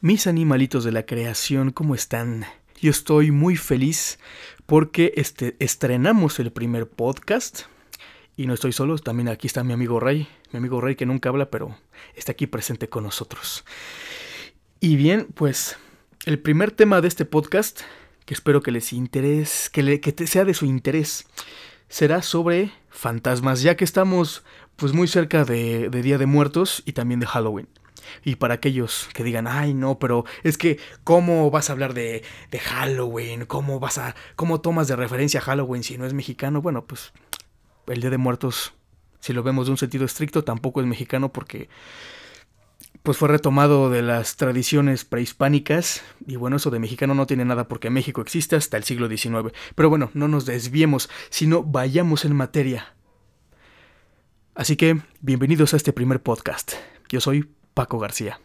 Mis animalitos de la creación, ¿cómo están? Yo estoy muy feliz porque este, estrenamos el primer podcast. Y no estoy solo, también aquí está mi amigo Ray, mi amigo Ray que nunca habla, pero está aquí presente con nosotros. Y bien, pues el primer tema de este podcast, que espero que les interese, que, sea de su interés, será sobre fantasmas, ya que estamos pues muy cerca de Día de Muertos y también de Halloween. Y para aquellos que digan, ay no, pero es que, ¿cómo vas a hablar de, de Halloween? ¿Cómo vas a, cómo tomas de referencia a Halloween si no es mexicano? Bueno, pues el Día de Muertos, si lo vemos de un sentido estricto, tampoco es mexicano porque pues fue retomado de las tradiciones prehispánicas y bueno, eso de mexicano no tiene nada porque México existe hasta el siglo XIX. Pero bueno, no nos desviemos, sino vayamos en materia. Así que, bienvenidos a este primer podcast. Yo soy Paco García.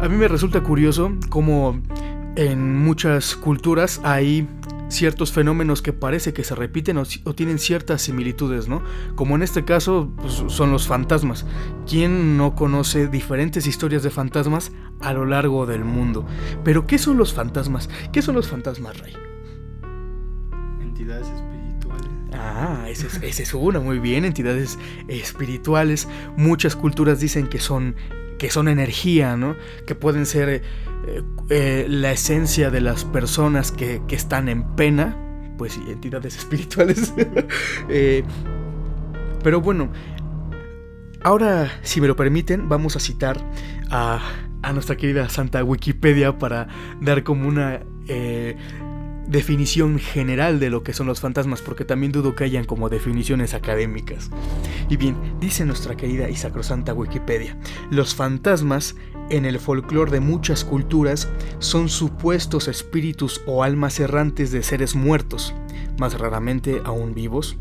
A mí me resulta curioso cómo en muchas culturas hay ciertos fenómenos que parece que se repiten o, tienen ciertas similitudes, ¿no? Como en este caso pues, son los fantasmas. ¿Quién no conoce diferentes historias de fantasmas a lo largo del mundo? Pero ¿qué son los fantasmas? ¿Qué son los fantasmas, Ray? Entidades espirituales. Ah, esa es, esa es una, muy bien, entidades espirituales. Muchas culturas dicen que son que son energía, ¿no? Que pueden ser eh, eh, la esencia de las personas que, están en pena, pues entidades espirituales. Eh, pero bueno, ahora, si me lo permiten, vamos a citar a, a nuestra querida Santa Wikipedia para dar como una definición general de lo que son los fantasmas, porque también dudo que hayan como definiciones académicas. Y bien, dice nuestra querida y sacrosanta Wikipedia, los fantasmas en el folclore de muchas culturas son supuestos espíritus o almas errantes de seres muertos, más raramente aún vivos,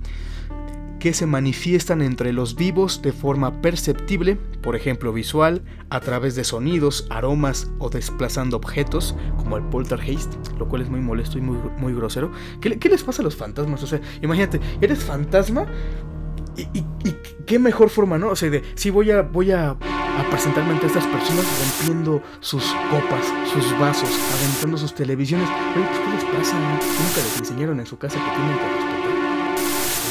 que se manifiestan entre los vivos de forma perceptible, por ejemplo visual, a través de sonidos, aromas o desplazando objetos, como el poltergeist, lo cual es muy molesto y muy, muy grosero. ¿Qué, les pasa a los fantasmas? O sea, imagínate, eres fantasma y, qué mejor forma, ¿no? O sea, de si voy a, voy a, a, presentarme ante estas personas rompiendo sus copas, sus vasos, aventando sus televisiones. Oye, ¿qué les pasa? Nunca les enseñaron en su casa que tienen que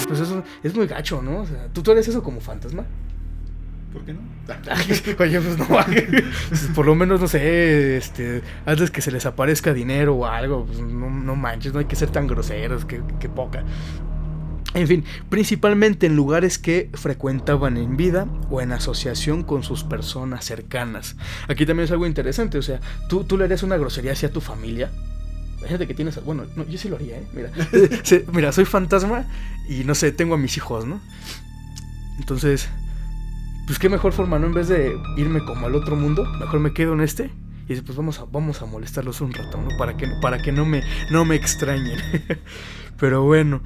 pues eso es muy gacho, ¿no? O sea, ¿tú, tú eres eso como fantasma? ¿Por qué no? Oye, pues no. Por lo menos, no sé, este, antes que se les aparezca dinero o algo, pues no, no manches, no hay que ser tan groseros, que, que poca. En fin, principalmente en lugares que frecuentaban en vida o en asociación con sus personas cercanas. Aquí también es algo interesante, o sea, ¿tú, tú le harías una grosería hacia tu familia? Imagínate que tienes. Bueno, yo sí lo haría, ¿eh? Mira, mira, soy fantasma y no sé, tengo a mis hijos, ¿no? Entonces, pues qué mejor forma, ¿no? En vez de irme como al otro mundo, mejor me quedo en este. Y dice, pues vamos a, vamos a molestarlos un rato, ¿no? Para que, para que no, me, no me extrañen. Pero bueno.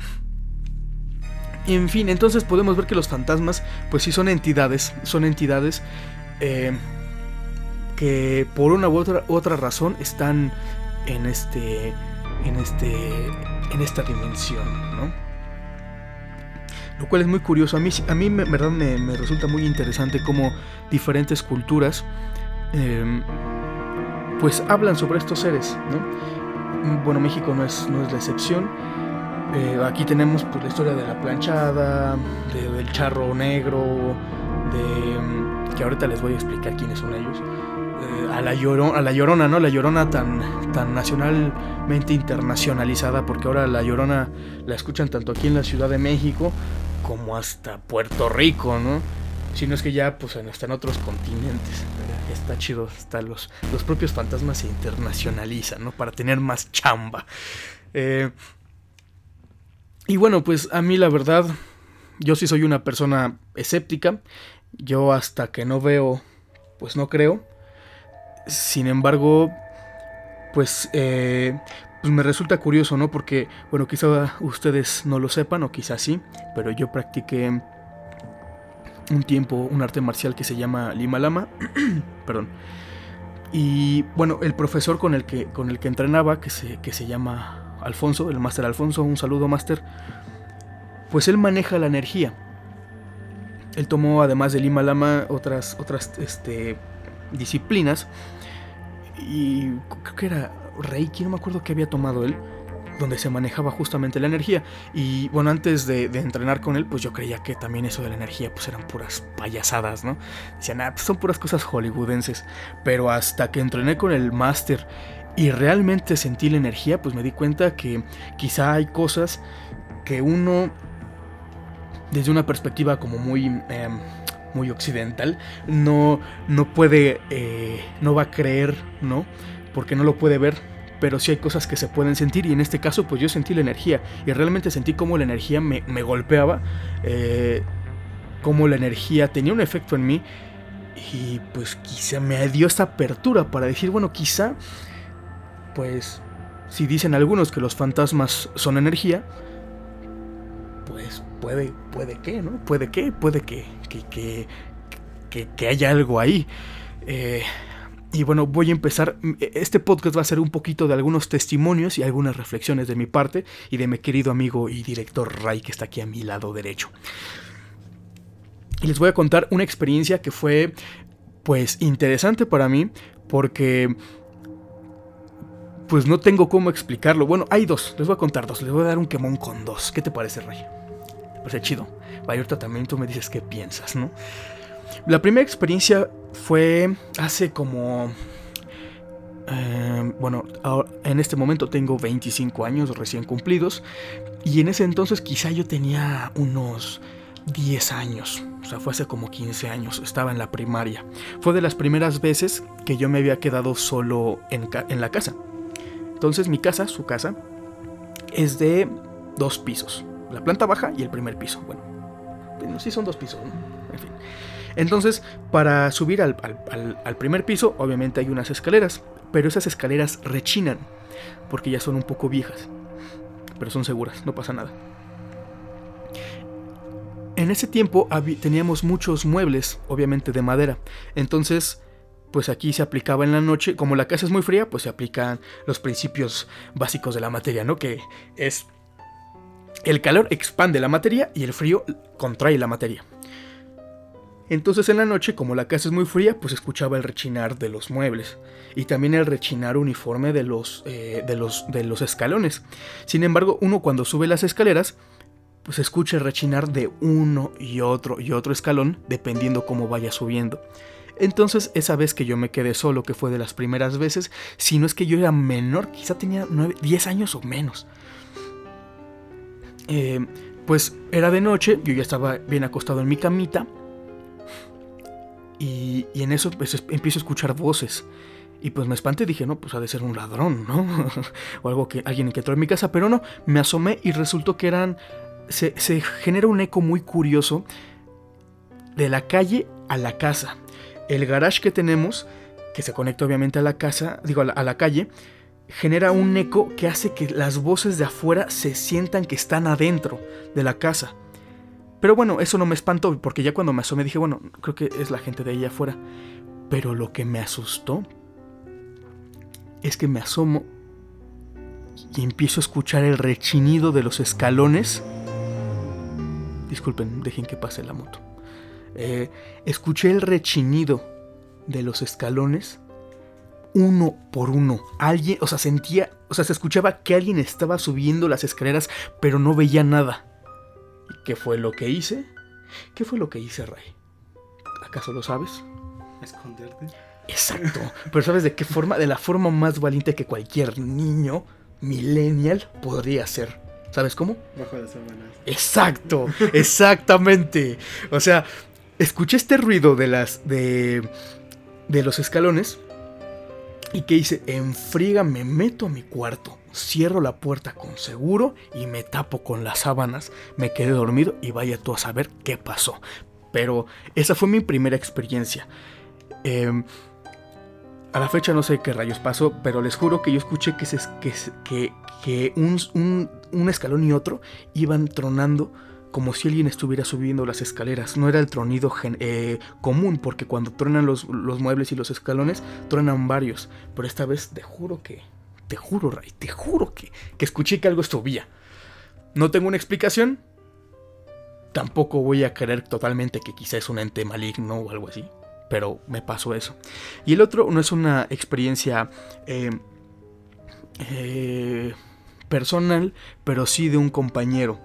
En fin, entonces podemos ver que los fantasmas, pues sí son entidades, son entidades eh, que por una u otra, otra razón están en este en este en esta dimensión, ¿no? Lo cual es muy curioso. A mí, a mí me, verdad me, resulta muy interesante cómo diferentes culturas em, pues hablan sobre estos seres, ¿no? Bueno, México no es, no es la excepción. Eh, aquí tenemos pues, la historia de la planchada, del charro negro, de que ahorita les voy a explicar quiénes son ellos a, la llorona, a la Llorona, ¿no? La Llorona tan, tan nacionalmente internacionalizada, porque ahora la Llorona la escuchan tanto aquí en la Ciudad de México como hasta Puerto Rico, ¿no? Si no es que ya, pues, hasta en otros continentes. Está chido, hasta los, los propios fantasmas se internacionalizan, ¿no? Para tener más chamba. Eh, y bueno, pues a mí la verdad, yo sí soy una persona escéptica. Yo hasta que no veo, pues no creo. Sin embargo, pues eh, pues me resulta curioso, ¿no? Porque, bueno, quizá ustedes no lo sepan o quizá sí, pero yo practiqué un tiempo un arte marcial que se llama Lima Lama, perdón. Y bueno, el profesor con el que, con el que entrenaba, que se, que se llama Alfonso, el máster Alfonso, un saludo máster, pues él maneja la energía. Él tomó, además de Lima Lama, otras, otras este, disciplinas. Y creo que era Reiki, no me acuerdo qué había tomado él, donde se manejaba justamente la energía. Y bueno, antes de, entrenar con él, pues yo creía que también eso de la energía, pues eran puras payasadas, ¿no? Decían, ah, pues son puras cosas hollywoodenses. Pero hasta que entrené con el máster y realmente sentí la energía, pues me di cuenta que quizá hay cosas que uno, desde una perspectiva como muy... Em, muy occidental, no, no puede, eh, no va a creer, ¿no? Porque no lo puede ver, pero sí hay cosas que se pueden sentir y en este caso pues yo sentí la energía y realmente sentí como la energía me, golpeaba, eh, como la energía tenía un efecto en mí y pues quizá me dio esta apertura para decir, bueno, quizá, pues si dicen algunos que los fantasmas son energía, pues puede, puede que, ¿no? Puede que, puede que, que, que, que, que haya algo ahí. Eh, y bueno, voy a empezar. Este podcast va a ser un poquito de algunos testimonios y algunas reflexiones de mi parte y de mi querido amigo y director Ray que está aquí a mi lado derecho. Y les voy a contar una experiencia que fue pues interesante para mí porque pues no tengo cómo explicarlo. Bueno, hay dos, les voy a contar dos, les voy a dar un quemón con dos. ¿Qué te parece, Ray? Pues chido. Vaya, ahorita también tú me dices qué piensas, ¿no? La primera experiencia fue hace como... Eh, bueno, en este momento tengo 25 años recién cumplidos y en ese entonces quizá yo tenía unos 10 años, o sea, fue hace como 15 años, estaba en la primaria. Fue de las primeras veces que yo me había quedado solo en la casa. Entonces mi casa, su casa, es de dos pisos, la planta baja y el primer piso. Bueno, sí son dos pisos, en fin. Entonces, para subir al, primer piso, obviamente hay unas escaleras, pero esas escaleras rechinan, porque ya son un poco viejas, pero son seguras, no pasa nada. En ese tiempo teníamos muchos muebles, obviamente de madera, entonces pues aquí se aplicaba en la noche, como la casa es muy fría, pues se aplican los principios básicos de la materia, ¿no? Que es el calor expande la materia y el frío contrae la materia. Entonces en la noche, como la casa es muy fría, pues escuchaba el rechinar de los muebles y también el rechinar uniforme de los, eh, de los, de los escalones. Sin embargo, uno cuando sube las escaleras, pues escucha el rechinar de uno y otro y otro escalón, dependiendo cómo vaya subiendo. Entonces, esa vez que yo me quedé solo, que fue de las primeras veces, si no es que yo era menor, quizá tenía 9, 10 años o menos. Eh, pues era de noche, yo ya estaba bien acostado en mi camita y, en eso pues, empiezo a escuchar voces. Y pues me espanté dije, no, pues ha de ser un ladrón, ¿no? o algo que alguien que entró en mi casa. Pero no, me asomé y resultó que eran. Se, genera un eco muy curioso de la calle a la casa. El garage que tenemos, que se conecta obviamente a la casa, digo, a la calle, genera un eco que hace que las voces de afuera se sientan que están adentro de la casa. Pero bueno, eso no me espantó, porque ya cuando me asomé dije, bueno, creo que es la gente de ahí afuera. Pero lo que me asustó es que me asomo y empiezo a escuchar el rechinido de los escalones. Disculpen, dejen que pase la moto. Eh, escuché el rechinido de los escalones uno por uno. Alguien, o sea, sentía, o sea, se escuchaba que alguien estaba subiendo las escaleras, pero no veía nada. ¿Qué fue lo que hice? ¿Qué fue lo que hice, Ray? ¿Acaso lo sabes? Esconderte. Exacto. Pero ¿sabes de qué forma? De la forma más valiente que cualquier niño millennial podría ser. ¿Sabes cómo? Bajo las sábanas. Exacto, exactamente. O sea, escuché este ruido de las de de los escalones y qué hice, en friga me meto a mi cuarto cierro la puerta con seguro y me tapo con las sábanas, me quedé dormido y vaya tú a saber qué pasó. Pero esa fue mi primera experiencia. Em, A la fecha no sé qué rayos pasó, pero les juro que yo escuché que, se, que, que, que un, un, un, escalón y otro iban tronando como si alguien estuviera subiendo las escaleras. No era el tronido eh, común, porque cuando tronan los, muebles y los escalones, tronan varios. Pero esta vez te juro que, te juro, Ray, te juro que, que escuché que algo subía. No tengo una explicación. Tampoco voy a creer totalmente que quizás es un ente maligno o algo así pero me pasó eso. Y el otro no es una experiencia eh, eh, personal, pero sí de un compañero.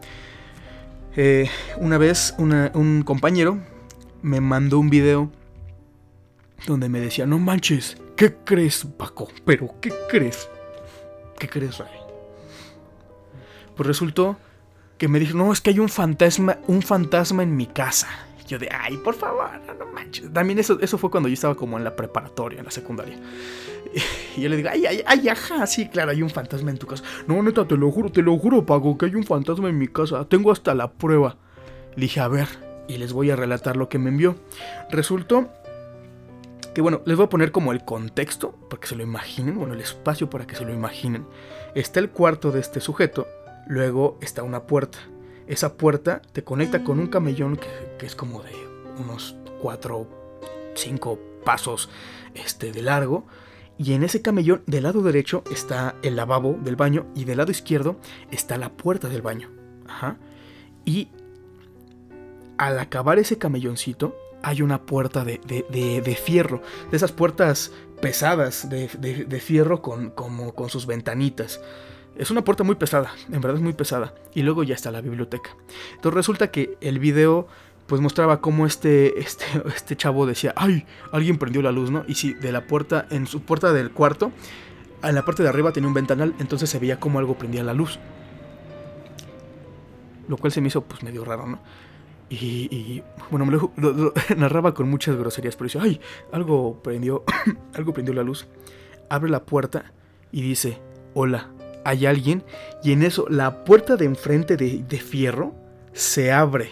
Eh, una vez un compañero me mandó un video donde me decía, no manches, ¿qué crees Paco? Pero ¿qué crees? ¿Qué crees Ray? Pues resultó que me dijo, no, es que hay un fantasma, un fantasma en mi casa. Yo de, ay, por favor, no manches. También eso, eso fue cuando yo estaba como en la preparatoria, en la secundaria. Y yo le digo, ay, ay, ay, ajá, sí, claro, hay un fantasma en tu casa. No, neta, te lo juro, te lo juro, Pago, que hay un fantasma en mi casa. Tengo hasta la prueba. Le dije, a ver, y les voy a relatar lo que me envió. Resultó que, bueno, les voy a poner como el contexto, para que se lo imaginen, bueno, el espacio para que se lo imaginen. Está el cuarto de este sujeto, luego está una puerta esa puerta te conecta con un camellón que, es como de unos 4, 5 pasos este, de largo. Y en ese camellón, del lado derecho está el lavabo del baño y del lado izquierdo está la puerta del baño. Ajá. Y al acabar ese camelloncito, hay una puerta de, de, fierro, de esas puertas pesadas de, fierro con, como, con sus ventanitas. Es una puerta muy pesada, en verdad es muy pesada. Y luego ya está la biblioteca. Entonces resulta que el video pues mostraba cómo este, este, este chavo decía, ay, alguien prendió la luz, ¿no? Y sí, de la puerta, en su puerta del cuarto, en la parte de arriba tenía un ventanal, entonces se veía cómo algo prendía la luz. Lo cual se me hizo pues medio raro, ¿no? Y, bueno, me lo, narraba con muchas groserías, pero dice, ay, algo prendió, algo prendió la luz. Abre la puerta y dice, hola, hay alguien y en eso la puerta de enfrente de, fierro se abre.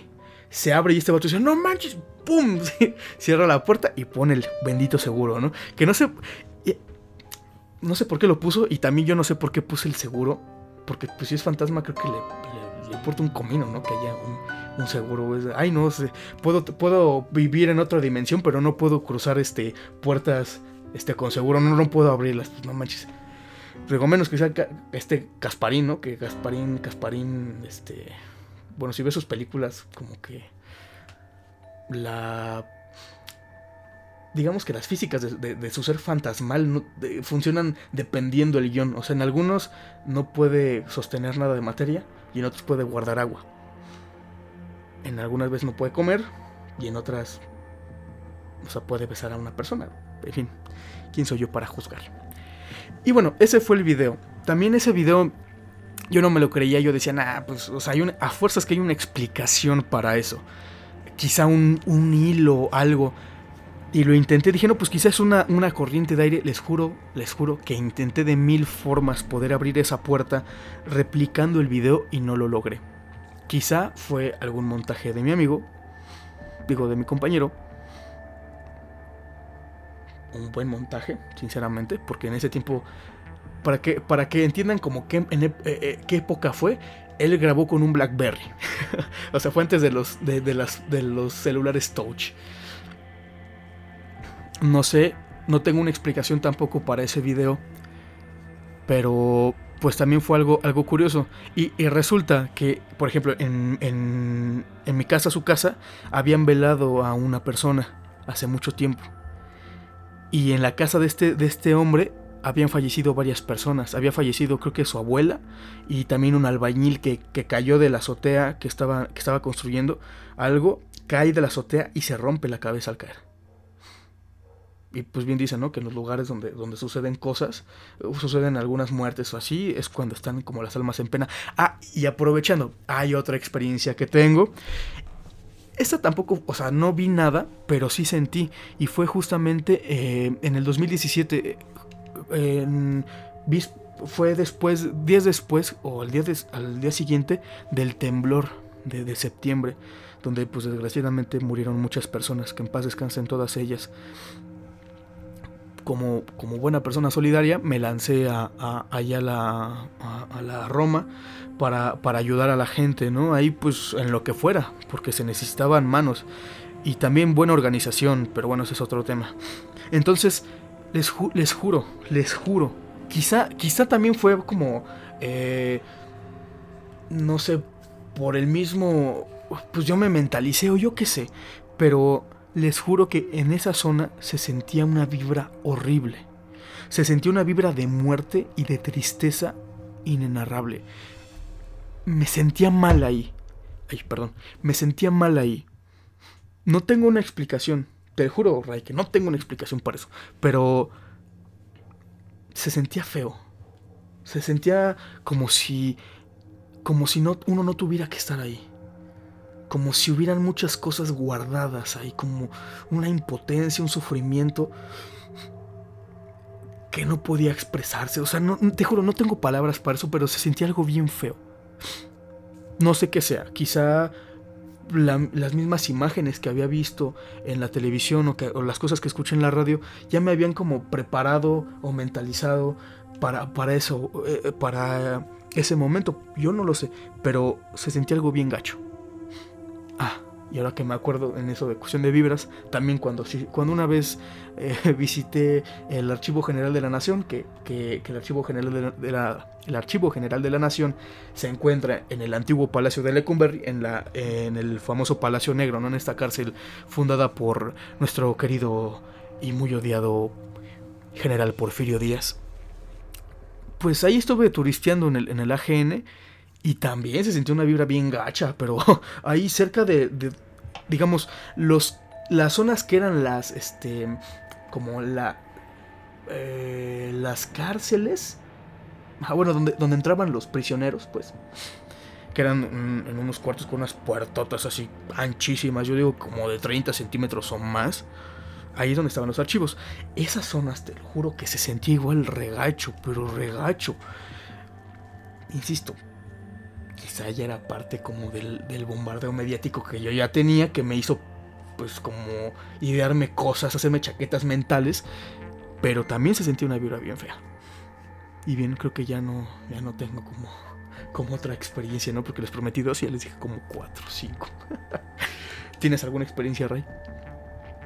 Se abre y este vato dice, no manches, ¡pum! Cierra la puerta y pone el bendito seguro, ¿no? Que no sé... No sé por qué lo puso y también yo no sé por qué puse el seguro. Porque pues si es fantasma creo que le, le, importa un comino, ¿no? Que haya un, seguro. Ay, no sé. Puedo, puedo vivir en otra dimensión, pero no puedo cruzar este puertas este, con seguro. No, no puedo abrirlas. Pues no manches. Digo, menos que sea este Casparín, ¿no? Que Gasparín, Casparín, este... Bueno, si ves sus películas, como que... La... Digamos que las físicas de, su ser fantasmal funcionan dependiendo el guion. O sea, en algunos no puede sostener nada de materia y en otros puede guardar agua. En algunas veces no puede comer y en otras... O sea, puede besar a una persona. En fin, ¿quién soy yo para juzgar? Y bueno, ese fue el video. También ese video yo no me lo creía, yo decía, nah, pues, hay a fuerzas que hay una explicación para eso. Quizá un, un hilo, algo. Y lo intenté, dije, no, pues quizás es una, una corriente de aire. Les juro, les juro que intenté de mil formas poder abrir esa puerta replicando el video y no lo logré. Quizá fue algún montaje de mi amigo, digo, de mi compañero, un buen montaje, sinceramente, porque en ese tiempo, para que, para que entiendan como que en eh, eh, qué época fue, él grabó con un BlackBerry. o sea, fue antes de los, de, las, de los celulares touch. No sé, no tengo una explicación tampoco para ese video, pero pues también fue algo, algo curioso. Y, resulta que, por ejemplo, en, en, en mi casa, su casa, habían velado a una persona hace mucho tiempo. Y en la casa de este, de este hombre habían fallecido varias personas. Había fallecido creo que su abuela y también un albañil que, cayó de la azotea que estaba, que estaba construyendo algo, cae de la azotea y se rompe la cabeza al caer. Y pues bien dicen, ¿no? Que en los lugares donde, donde suceden cosas, suceden algunas muertes o así, es cuando están como las almas en pena. Ah, y aprovechando, hay otra experiencia que tengo. Esta tampoco, o sea, no vi nada, pero sí sentí. Y fue justamente eh, en el 2017. fue después, días después, o al día, al día siguiente del temblor de, septiembre, donde pues desgraciadamente murieron muchas personas, que en paz descansen todas ellas. Como, como buena persona solidaria, me lancé a, allá a la, a, la Roma para, para, ayudar a la gente, ¿no? Ahí pues en lo que fuera, porque se necesitaban manos y también buena organización, pero bueno, ese es otro tema. Entonces, les, les juro, les juro, quizá, quizá también fue como, eh, no sé, por el mismo, pues yo me mentalicé o yo qué sé, pero les juro que en esa zona se sentía una vibra horrible. Se sentía una vibra de muerte y de tristeza inenarrable. Me sentía mal ahí. Ay, perdón. Me sentía mal ahí. No tengo una explicación. Te juro, Ray, que no tengo una explicación para eso. Pero se sentía feo. Se sentía como si como si no, uno no tuviera que estar ahí como si hubieran muchas cosas guardadas ahí, como una impotencia, un sufrimiento que no podía expresarse. O sea, no, te juro, no tengo palabras para eso, pero se sentía algo bien feo. No sé qué sea, quizá las mismas imágenes que había visto en la televisión o, las cosas que escuché en la radio ya me habían como preparado o mentalizado para, para eso, eh, para ese momento. Yo no lo sé, pero se sentía algo bien gacho. Ah, y ahora que me acuerdo en eso de cuestión de vibras, también cuando, cuando una vez eh, visité el Archivo General de la Nación, que, el, Archivo General de la, el Archivo General de la Nación se encuentra en el antiguo Palacio de Lecumberri, en, la, en el famoso Palacio Negro, ¿no? en esta cárcel fundada por nuestro querido y muy odiado general Porfirio Díaz. Pues ahí estuve turisteando en el, en el AGN y también se sintió una vibra bien gacha, pero ahí cerca de, digamos, los, las zonas que eran las, este, como la, eh, las cárceles, ah, bueno, donde, donde entraban los prisioneros, pues, que eran en unos cuartos con unas puertotas así anchísimas, yo digo como de 30 centímetros o más. Ahí es donde estaban los archivos. Esas zonas, te lo juro que se sentía igual regacho, pero regacho. Insisto, quizá ya era parte como del, bombardeo mediático que yo ya tenía, que me hizo pues como idearme cosas, hacerme chaquetas mentales, pero también se sentía una vibra bien fea. Y bien, creo que ya no, ya no tengo como, como otra experiencia, ¿no? Porque les prometí dos y ya les dije como cuatro o cinco. ¿Tienes alguna experiencia, Ray?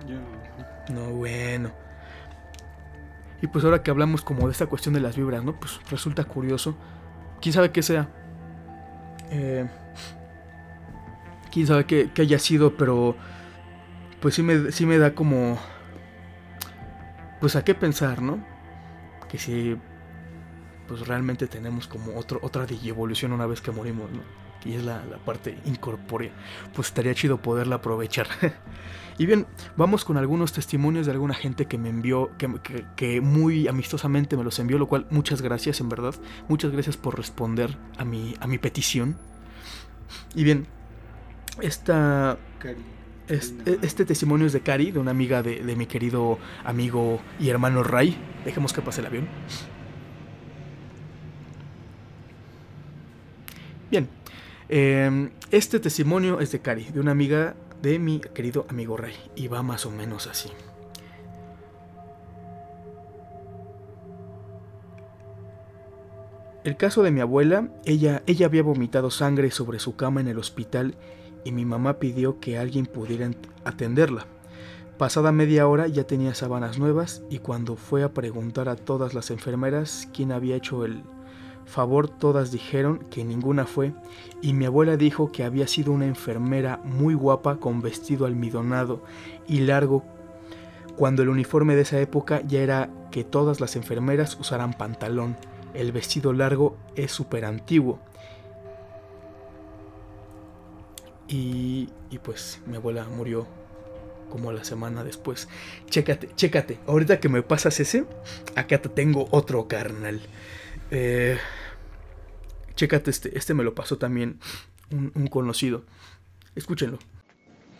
Yo no. No, bueno. Y pues ahora que hablamos como de esta cuestión de las vibras, ¿no? Pues resulta curioso. ¿Quién sabe qué sea? Eh, quién sabe qué, haya sido, pero pues sí me, sí me da como... Pues a qué pensar, ¿no? Que si pues realmente tenemos como otro, otra evolución una vez que morimos, ¿no? Y es la, parte incorpórea. Pues estaría chido poderla aprovechar. y bien, vamos con algunos testimonios de alguna gente que me envió, que, que, muy amistosamente me los envió, lo cual muchas gracias, en verdad. Muchas gracias por responder a mi, a mi petición. Y bien, esta... Este testimonio es de Cari, de una amiga de, de mi querido amigo y hermano Ray. Dejemos que pase el avión. Bien, Em, este testimonio es de Cari, de una amiga de mi querido amigo Ray, y va más o menos así. El caso de mi abuela, ella, ella había vomitado sangre sobre su cama en el hospital y mi mamá pidió que alguien pudiera atenderla. Pasada media hora ya tenía sábanas nuevas y cuando fue a preguntar a todas las enfermeras quién había hecho el, favor todas dijeron que ninguna fue, y mi abuela dijo que había sido una enfermera muy guapa con vestido almidonado y largo, cuando el uniforme de esa época ya era que todas las enfermeras usaran pantalón. El vestido largo es súper antiguo. Y, y pues mi abuela murió como la semana después. Chécate, chécate. Ahorita que me pasas ese, acá te tengo otro carnal. Eh, chécate este, este me lo pasó también un, conocido. Escúchenlo.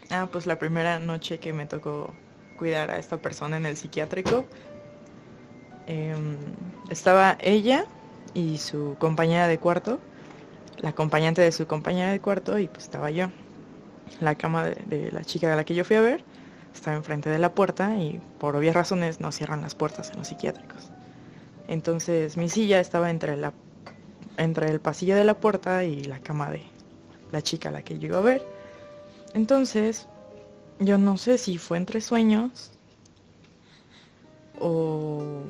Ah, pues la primera noche que me tocó cuidar a esta persona en el psiquiátrico, em, estaba ella y su compañera de cuarto, la acompañante de su compañera de cuarto y pues estaba yo. La cama de, de, la chica de la que yo fui a ver estaba enfrente de la puerta y por obvias razones no cierran las puertas en los psiquiátricos. Entonces mi silla estaba entre, entre el pasillo de la puerta y la cama de la chica a la que yo iba a ver. Entonces, yo no sé si fue entre sueños o,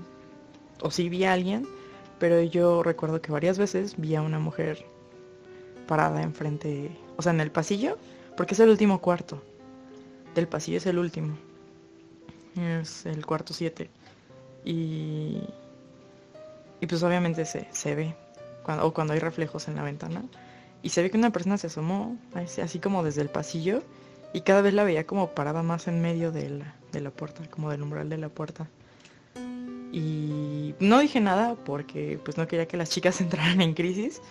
o si vi a alguien, pero yo recuerdo que varias veces vi a una mujer parada enfrente, o sea, en el pasillo, porque es el último cuarto. Del pasillo es el último. Es el cuarto 7. Y, y pues obviamente se, se ve, cuando, o cuando hay reflejos en la ventana. Y se ve que una persona se asomó, así como desde el pasillo, y cada vez la veía como parada más en medio de la, de la puerta, como del umbral de la puerta. Y no dije nada porque pues no quería que las chicas entraran en crisis,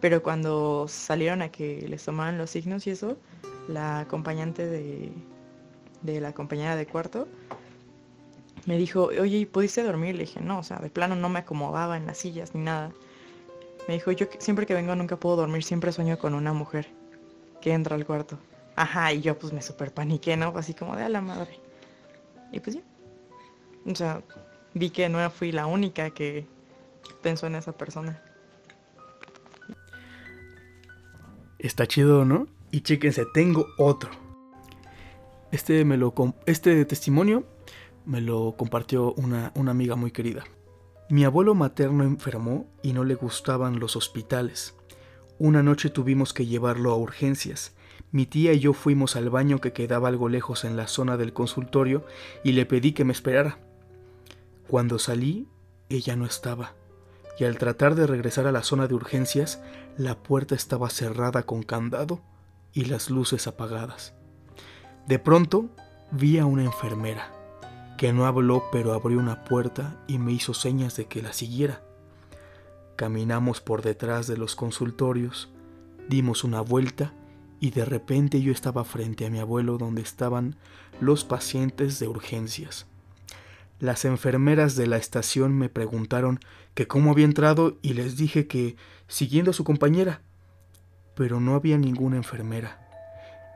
pero cuando salieron a que les tomaran los signos y eso, la acompañante de, de la compañera de cuarto me dijo, oye, ¿pudiste dormir? Le dije, no, o sea, de plano no me acomodaba en las sillas ni nada. Me dijo, yo siempre que vengo nunca puedo dormir, siempre sueño con una mujer que entra al cuarto. Ajá, y yo pues me super paniqué, ¿no? Así como de a la madre. Y pues ya. O sea, vi que no fui la única que pensó en esa persona. Está chido, ¿no? Y chéquense, tengo otro. Este, me lo, este testimonio me lo compartió una, una amiga muy querida. Mi abuelo materno enfermó y no le gustaban los hospitales. Una noche tuvimos que llevarlo a urgencias. Mi tía y yo fuimos al baño que quedaba algo lejos en la zona del consultorio y le pedí que me esperara. Cuando salí, ella no estaba, y al tratar de regresar a la zona de urgencias, la puerta estaba cerrada con candado y las luces apagadas. De pronto vi a una enfermera, que no habló pero abrió una puerta y me hizo señas de que la siguiera. Caminamos por detrás de los consultorios, dimos una vuelta y de repente yo estaba frente a mi abuelo donde estaban los pacientes de urgencias. Las enfermeras de la estación me preguntaron que cómo había entrado y les dije que siguiendo a su compañera, pero no había ninguna enfermera.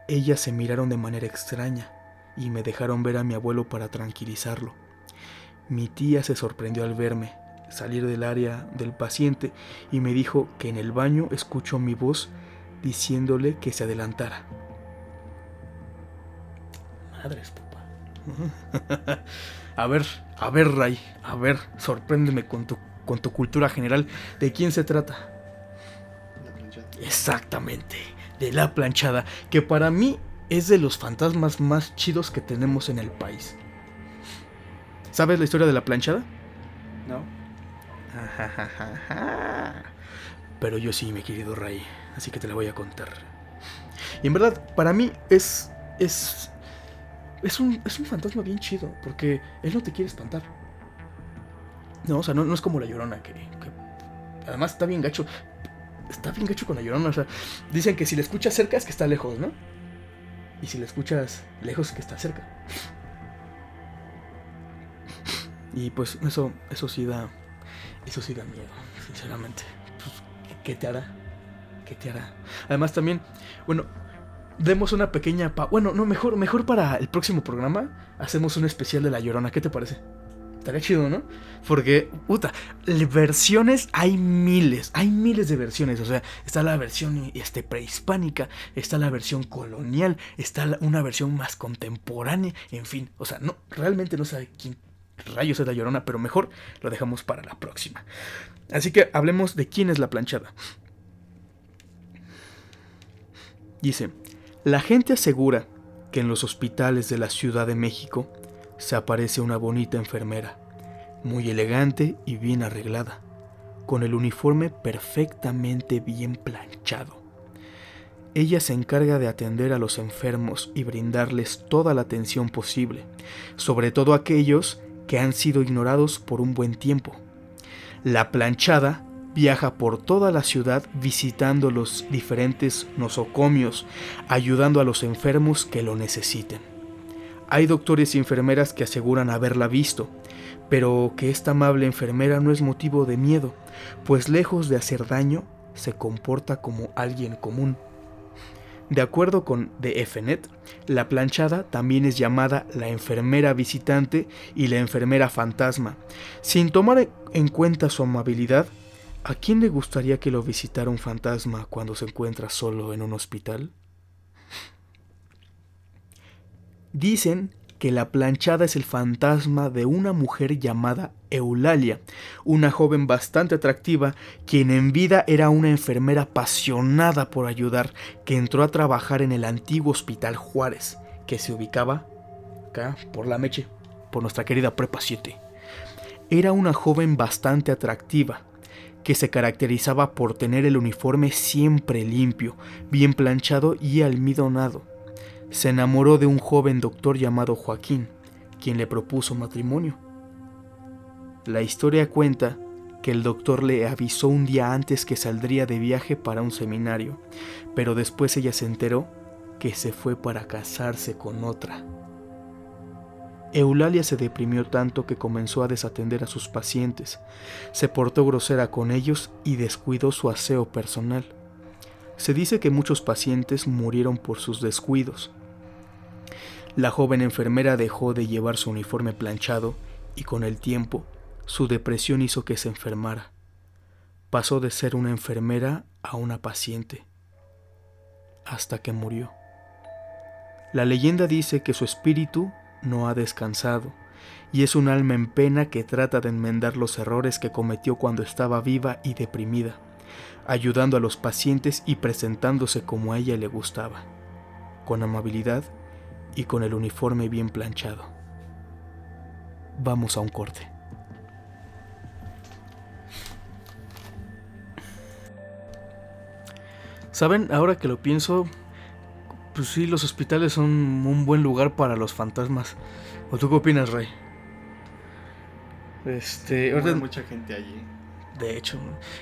Ellas se miraron de manera extraña y me dejaron ver a mi abuelo para tranquilizarlo. Mi tía se sorprendió al verme salir del área del paciente y me dijo que en el baño escuchó mi voz diciéndole que se adelantara. Madres, papá. A ver, a ver, Ray, a ver, sorpréndeme con tu, con tu cultura general. ¿De quién se trata? La planchada. Exactamente, de la planchada, que para mí es de los fantasmas más chidos que tenemos en el país. ¿Sabes la historia de la planchada? No. Pero yo sí, mi querido Ray, así que te la voy a contar. Y en verdad, para mí es. es es un, es un fantasma bien chido, porque él no te quiere espantar. No, o sea, no, no es como la llorona, que, que, Además está bien gacho. Está bien gacho con la llorona, o sea, dicen que si la escuchas cerca es que está lejos, ¿no? Y si la escuchas lejos que está cerca. Y pues eso, eso sí da. Eso sí da miedo, sinceramente. Pues, ¿Qué te hará? ¿Qué te hará? Además también, bueno, demos una pequeña pa bueno, no, mejor, mejor para el próximo programa hacemos un especial de La Llorona, ¿qué te parece? Estaría chido, ¿no? Porque, puta, versiones hay miles, hay miles de versiones, o sea, está la versión este, prehispánica, está la versión colonial, está una versión más contemporánea, en fin, o sea, no, realmente no sabe quién rayos es la llorona, pero mejor lo dejamos para la próxima. Así que hablemos de quién es la planchada. Dice, la gente asegura que en los hospitales de la Ciudad de México se aparece una bonita enfermera, muy elegante y bien arreglada, con el uniforme perfectamente bien planchado. Ella se encarga de atender a los enfermos y brindarles toda la atención posible, sobre todo aquellos que han sido ignorados por un buen tiempo. La planchada viaja por toda la ciudad visitando los diferentes nosocomios, ayudando a los enfermos que lo necesiten. Hay doctores y enfermeras que aseguran haberla visto, pero que esta amable enfermera no es motivo de miedo, pues lejos de hacer daño, se comporta como alguien común. De acuerdo con The FNet, la planchada también es llamada la enfermera visitante y la enfermera fantasma. Sin tomar en cuenta su amabilidad, ¿a quién le gustaría que lo visitara un fantasma cuando se encuentra solo en un hospital? Dicen que la planchada es el fantasma de una mujer llamada Eulalia, una joven bastante atractiva, quien en vida era una enfermera apasionada por ayudar, que entró a trabajar en el antiguo Hospital Juárez, que se ubicaba acá por la Meche, por nuestra querida Prepa 7. Era una joven bastante atractiva, que se caracterizaba por tener el uniforme siempre limpio, bien planchado y almidonado se enamoró de un joven doctor llamado Joaquín, quien le propuso matrimonio. La historia cuenta que el doctor le avisó un día antes que saldría de viaje para un seminario, pero después ella se enteró que se fue para casarse con otra. Eulalia se deprimió tanto que comenzó a desatender a sus pacientes, se portó grosera con ellos y descuidó su aseo personal. Se dice que muchos pacientes murieron por sus descuidos. La joven enfermera dejó de llevar su uniforme planchado y con el tiempo su depresión hizo que se enfermara. Pasó de ser una enfermera a una paciente, hasta que murió. La leyenda dice que su espíritu no ha descansado y es un alma en pena que trata de enmendar los errores que cometió cuando estaba viva y deprimida ayudando a los pacientes y presentándose como a ella le gustaba, con amabilidad y con el uniforme bien planchado. Vamos a un corte. Saben, ahora que lo pienso, pues sí, los hospitales son un buen lugar para los fantasmas. ¿O tú qué opinas, Rey? Este, Muere mucha gente allí. De hecho,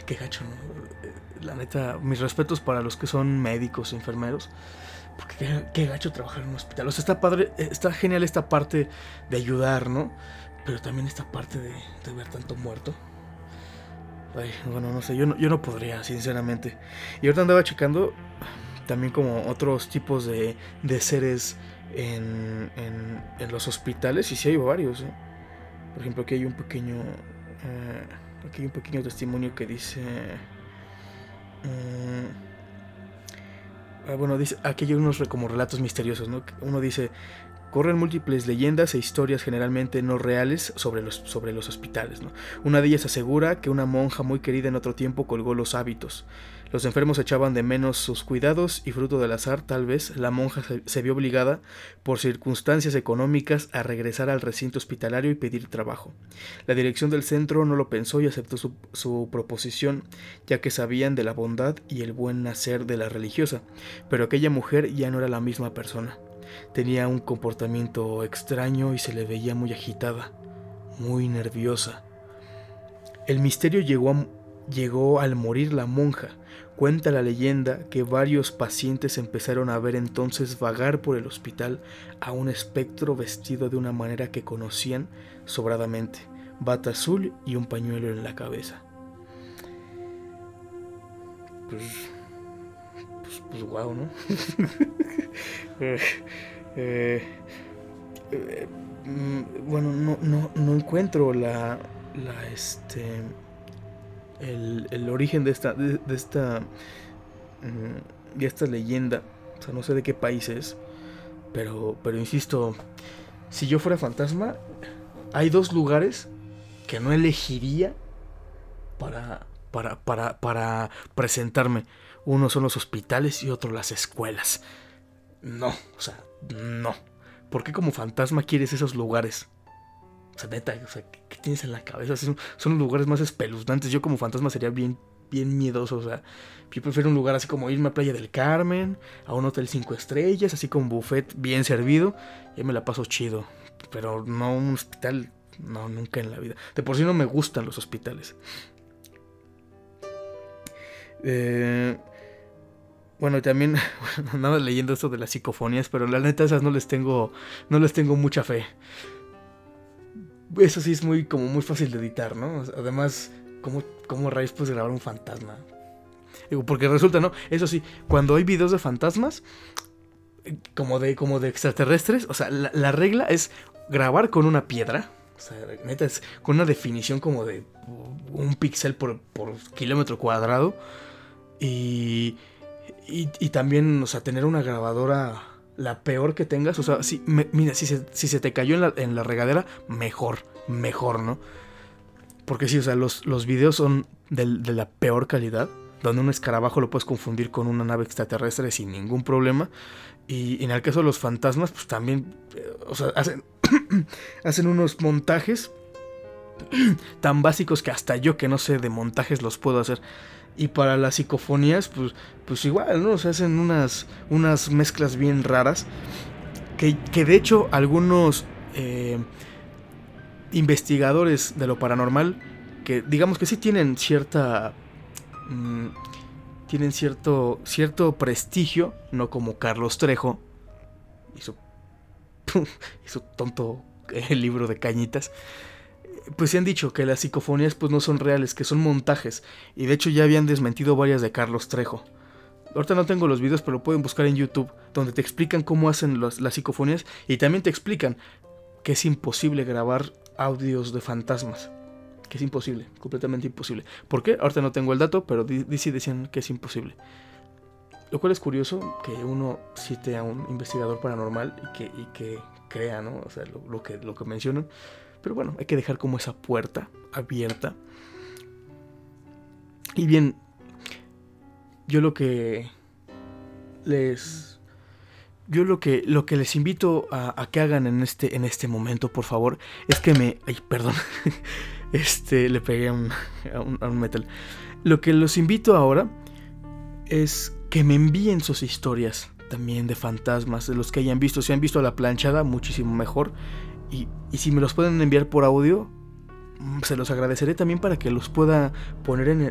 qué gacho, ¿no? La neta, mis respetos para los que son médicos, enfermeros. Porque qué, gacho trabajar en un hospital. O sea, está padre, está genial esta parte de ayudar, ¿no? Pero también esta parte de, de ver tanto muerto. Ay, bueno, no sé, yo no, yo no podría, sinceramente. Y ahorita andaba checando también como otros tipos de, de seres en, en, los hospitales. Y sí hay varios, ¿eh? Por ejemplo, aquí hay un pequeño... Eh, Aquí hay un pequeño testimonio que dice. Ah, bueno, dice. Unos como relatos misteriosos, ¿no? Uno dice. Corren múltiples leyendas e historias generalmente no reales sobre los, sobre los hospitales. Una de ellas asegura que una monja muy querida en otro tiempo colgó los hábitos. Los enfermos echaban de menos sus cuidados y fruto del azar, tal vez, la monja se, vio obligada, por circunstancias económicas, a regresar al recinto hospitalario y pedir trabajo. La dirección del centro no lo pensó y aceptó su, proposición, ya que sabían de la bondad y el buen nacer de la religiosa, pero aquella mujer ya no era la misma persona. Tenía un comportamiento extraño y se le veía muy agitada, muy nerviosa. El misterio llegó, llegó al morir la monja. Cuenta la leyenda que varios pacientes empezaron a ver entonces vagar por el hospital a un espectro vestido de una manera que conocían sobradamente, bata azul y un pañuelo en la cabeza. Pues, pues, pues wow, ¿no? eh, eh, eh, bueno, no, no, no encuentro la, la este el, origen de esta de, de esta de esta leyenda. O sea no sé de qué país es pero pero insisto si yo fuera fantasma hay dos lugares que no elegiría para para para para presentarme. Uno son los hospitales y otro las escuelas. No o sea no. ¿por qué como fantasma quieres esos lugares? O sea, neta, o sea, ¿qué tienes en la cabeza? Son, son, los lugares más espeluznantes. Yo como fantasma sería bien, bien miedoso. O sea, yo prefiero un lugar así como irme a Playa del Carmen, a un hotel cinco estrellas, así con buffet bien servido. Y me la paso chido. Pero no un hospital, no, nunca en la vida. De por sí no me gustan los hospitales. Eh, bueno, también andaba leyendo esto de las psicofonías, pero la neta esas no les tengo, no les tengo mucha fe eso sí es muy como muy fácil de editar, ¿no? Además, ¿cómo, cómo raíz puedes grabar un fantasma? Porque resulta, ¿no? Eso sí, cuando hay videos de fantasmas, como de, como de extraterrestres, o sea, la, la regla es grabar con una piedra. O sea, neta, es con una definición como de un píxel por, por kilómetro cuadrado. Y, y también, o sea, tener una grabadora la peor que tengas. O sea, si, mira, si se, si se te cayó en la, en la regadera, mejor, mejor, ¿no? Porque sí, o sea, los, los videos son del- de la peor calidad. Donde un escarabajo lo puedes confundir con una nave extraterrestre sin ningún problema. Y, en el caso de los fantasmas, pues también, eh, o sea, hacen, hacen unos montajes tan básicos que hasta yo que no sé de montajes los puedo hacer. Y para las psicofonías, pues, pues igual, ¿no? O sea, hacen unas, unas mezclas bien raras. Que, que de hecho algunos eh, investigadores de lo paranormal, que digamos que sí tienen cierta... mm, tienen cierto, cierto prestigio, no como Carlos Trejo y su tonto eh, libro de cañitas. Pues se han dicho que las psicofonías pues no son reales, que son montajes. Y de hecho ya habían desmentido varias de Carlos Trejo. Ahorita no tengo los videos, pero pueden buscar en YouTube, donde te explican cómo hacen las psicofonías y también te explican que es imposible grabar audios de fantasmas. Que es imposible, completamente imposible. ¿Por qué? Ahorita no tengo el dato, pero sí decían que es imposible. Lo cual es curioso que uno cite a un investigador paranormal y que, que crea, ¿no? O sea, lo que, lo que mencionan. Pero bueno, hay que dejar como esa puerta abierta. Y bien, yo lo que les... Yo lo que, lo que les invito a, que hagan en este, en este momento, por favor, es que me... Ay, perdón. Este, le pegué a un, un, a un metal. Lo que los invito ahora es que me envíen sus historias también de fantasmas, de los que hayan visto. Si han visto la planchada, muchísimo mejor. Y, si me los pueden enviar por audio, mm, se los agradeceré también para que los pueda poner en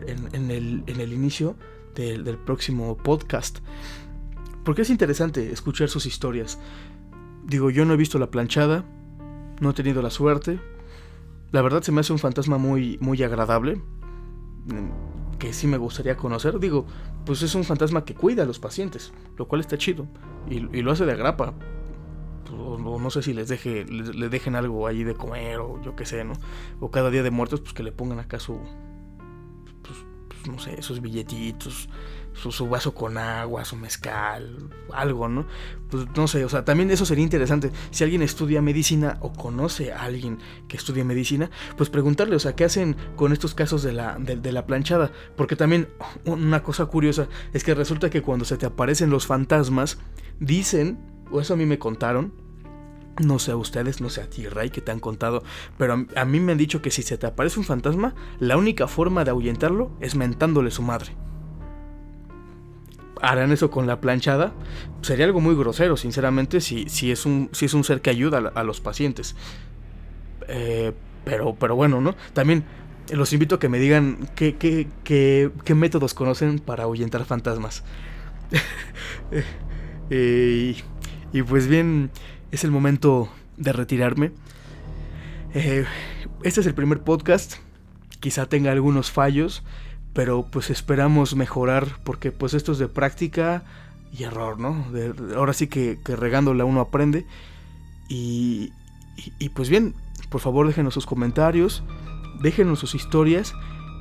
el, inicio del, del próximo podcast. Porque es interesante escuchar sus historias. Digo, yo no he visto la planchada, no he tenido la suerte. La verdad se me hace un fantasma muy, muy agradable. mm, Que sí me gustaría conocer. Digo, pues es un fantasma que cuida a los pacientes, lo cual está chido. Y, y lo hace de agrapa. O, o no sé si les deje, le dejen algo ahí de comer o yo qué sé, ¿no? O cada día de muertos, pues que le pongan acá su. Pues, pues, no sé, sus billetitos, su, vaso con agua, su mezcal, algo, ¿no? Pues no sé, o sea, también eso sería interesante. Si alguien estudia medicina o conoce a alguien que estudie medicina, pues preguntarle, o sea, ¿qué hacen con estos casos de la, de la planchada? Porque también una cosa curiosa es que resulta que cuando se te aparecen los fantasmas, dicen, o eso a mí me contaron, no sé a ustedes, no sé a ti, Ray, que te han contado, pero a, mí me han dicho que si se te aparece un fantasma, la única forma de ahuyentarlo es mentándole su madre. Harán eso con la planchada. Sería algo muy grosero, sinceramente, si, si, es, un, si es un ser que ayuda a, los pacientes. Eh, pero, pero bueno, ¿no? También los invito a que me digan qué, qué, qué, métodos conocen para ahuyentar fantasmas. Eh, y, y pues bien, es el momento de retirarme. Eh, este es el primer podcast. Quizá tenga algunos fallos, pero pues esperamos mejorar porque pues esto es de práctica y error, ¿no? Ahora sí que, que regándola uno aprende. Y, y, y, pues bien, por favor déjenos sus comentarios, déjenos sus historias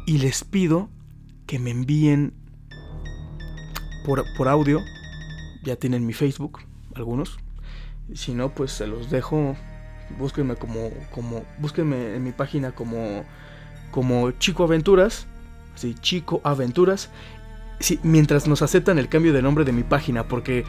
y les pido que me envíen por, por audio. Ya tienen mi Facebook, algunos. Si no, pues se los dejo. Búsquenme como, como, búsquenme en mi página como, como Chico Aventuras. Sí, Chico Aventuras. Sí, mientras nos aceptan el cambio de nombre de mi página, porque,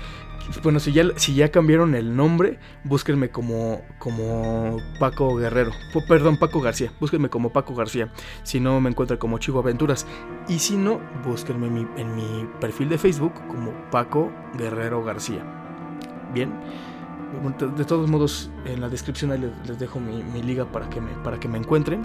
bueno, si ya, si ya cambiaron el nombre, búsquenme como, como Paco Guerrero. Perdón, Paco García. Búsquenme como Paco García. Si no, me encuentran como Chico Aventuras. Y si no, búsquenme en mi perfil de Facebook como Paco Guerrero García. Bien. De- todos modos, en la descripción les, les dejo mi, mi liga para que, me, para que me encuentren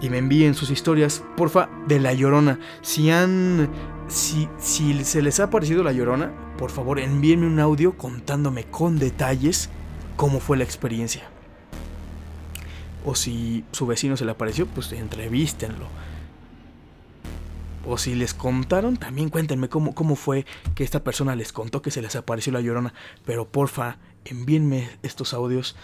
y me envíen sus historias, porfa, de La Llorona. Si han... Si, si se les ha parecido La Llorona, por favor envíenme un audio contándome con detalles cómo fue la experiencia. O si su vecino se le apareció, pues entrevístenlo. O si les contaron, también cuéntenme cómo, cómo fue que esta persona les contó que se les apareció la llorona. Pero porfa, envíenme estos audios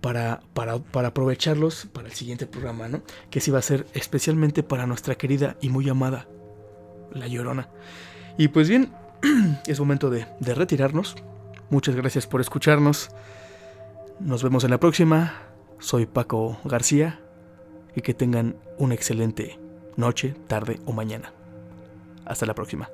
para, para, para aprovecharlos para el siguiente programa, ¿no? Que sí va a ser especialmente para nuestra querida y muy amada La Llorona. Y pues bien, es momento de, de retirarnos. Muchas gracias por escucharnos. Nos vemos en la próxima. Soy Paco García y que tengan una excelente noche, tarde o mañana. Hasta la próxima.